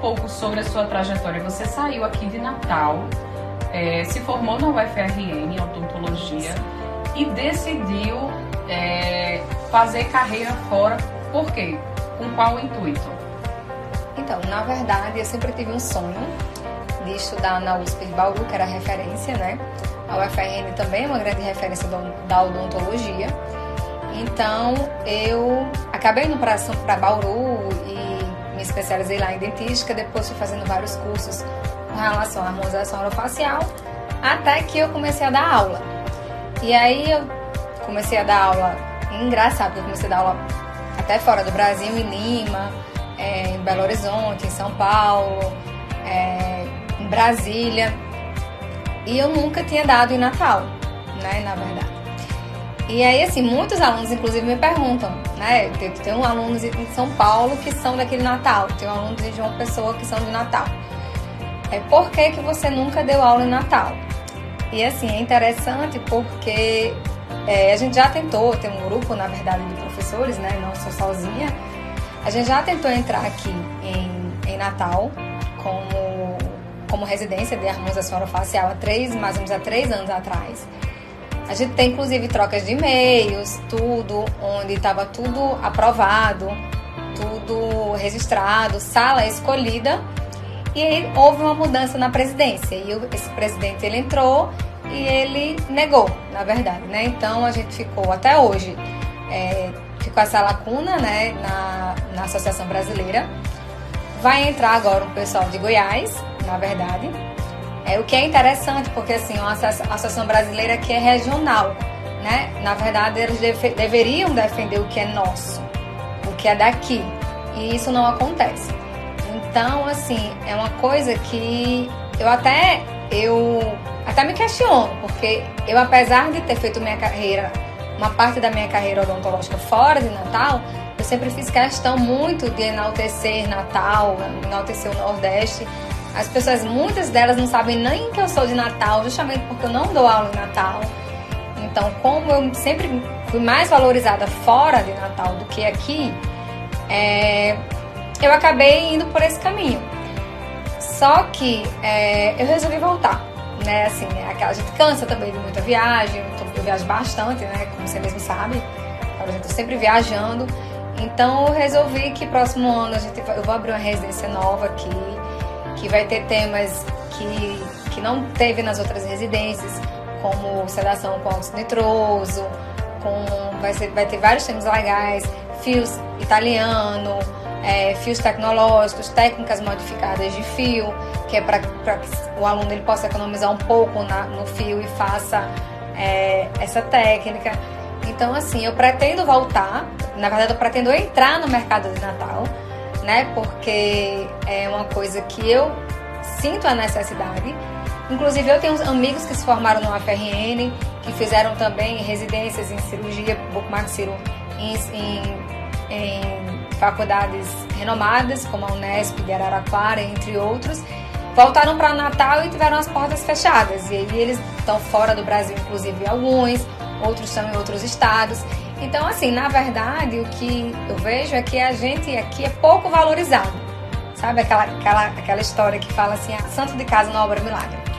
pouco sobre a sua trajetória. Você saiu aqui de Natal, é, se formou na UFRN em odontologia e decidiu é, fazer carreira fora. Por quê? Com qual intuito? Então, na verdade, eu sempre tive um sonho de estudar na USP de Bauru, que era referência, né? A UFRN também é uma grande referência da odontologia. Então, eu acabei indo para Bauru especializei lá em dentística, depois fui fazendo vários cursos com relação à harmonização orofacial, até que eu comecei a dar aula. E aí eu comecei a dar aula, engraçado, eu comecei a dar aula até fora do Brasil, em Lima, é, em Belo Horizonte, em São Paulo, é, em Brasília. E eu nunca tinha dado em Natal, né, na verdade. E aí, assim, muitos alunos, inclusive, me perguntam, né? Tem, tem um alunos em São Paulo que são daquele Natal, tem um alunos de João Pessoa que são de Natal. É, por que, que você nunca deu aula em Natal? E assim, é interessante porque é, a gente já tentou, tem um grupo, na verdade, de professores, né? Não sou sozinha. A gente já tentou entrar aqui em, em Natal como, como residência de harmonização orofacial há três, mais ou menos há três anos atrás. A gente tem inclusive trocas de e-mails, tudo, onde estava tudo aprovado, tudo registrado, sala escolhida. E aí houve uma mudança na presidência. E esse presidente ele entrou e ele negou, na verdade, né? Então a gente ficou até hoje, é, ficou essa lacuna, né, na, na Associação Brasileira. Vai entrar agora um pessoal de Goiás, na verdade, é, o que é interessante, porque assim, a Associação Brasileira aqui é regional, né? Na verdade, eles deve, deveriam defender o que é nosso, o que é daqui, e isso não acontece. Então, assim, é uma coisa que eu até eu até me questiono, porque eu apesar de ter feito minha carreira, uma parte da minha carreira odontológica fora de Natal, eu sempre fiz questão muito de enaltecer Natal, enaltecer o Nordeste as pessoas, muitas delas não sabem nem que eu sou de Natal, justamente porque eu não dou aula em Natal. Então, como eu sempre fui mais valorizada fora de Natal do que aqui, é, eu acabei indo por esse caminho. Só que é, eu resolvi voltar, né? Assim, é a gente cansa também de muita viagem, eu viajo bastante, né? Como você mesmo sabe, eu estou sempre viajando. Então, eu resolvi que próximo ano a gente, eu vou abrir uma residência nova aqui que vai ter temas que, que não teve nas outras residências, como sedação com óxido nitroso, com, vai, ser, vai ter vários temas legais, fios italiano, é, fios tecnológicos, técnicas modificadas de fio, que é para que o aluno ele possa economizar um pouco na, no fio e faça é, essa técnica. Então, assim, eu pretendo voltar, na verdade, eu pretendo entrar no mercado de Natal né? Porque é uma coisa que eu sinto a necessidade. Inclusive, eu tenho amigos que se formaram no AFRN, que fizeram também residências em cirurgia bucomaxilo em, em, em faculdades renomadas, como a Unesp de Araraquara, entre outros. Voltaram para Natal e tiveram as portas fechadas. E aí eles estão fora do Brasil, inclusive alguns, outros estão em outros estados. Então, assim, na verdade, o que eu vejo é que a gente aqui é pouco valorizado. Sabe aquela, aquela, aquela história que fala assim, ah, santo de casa não obra milagre.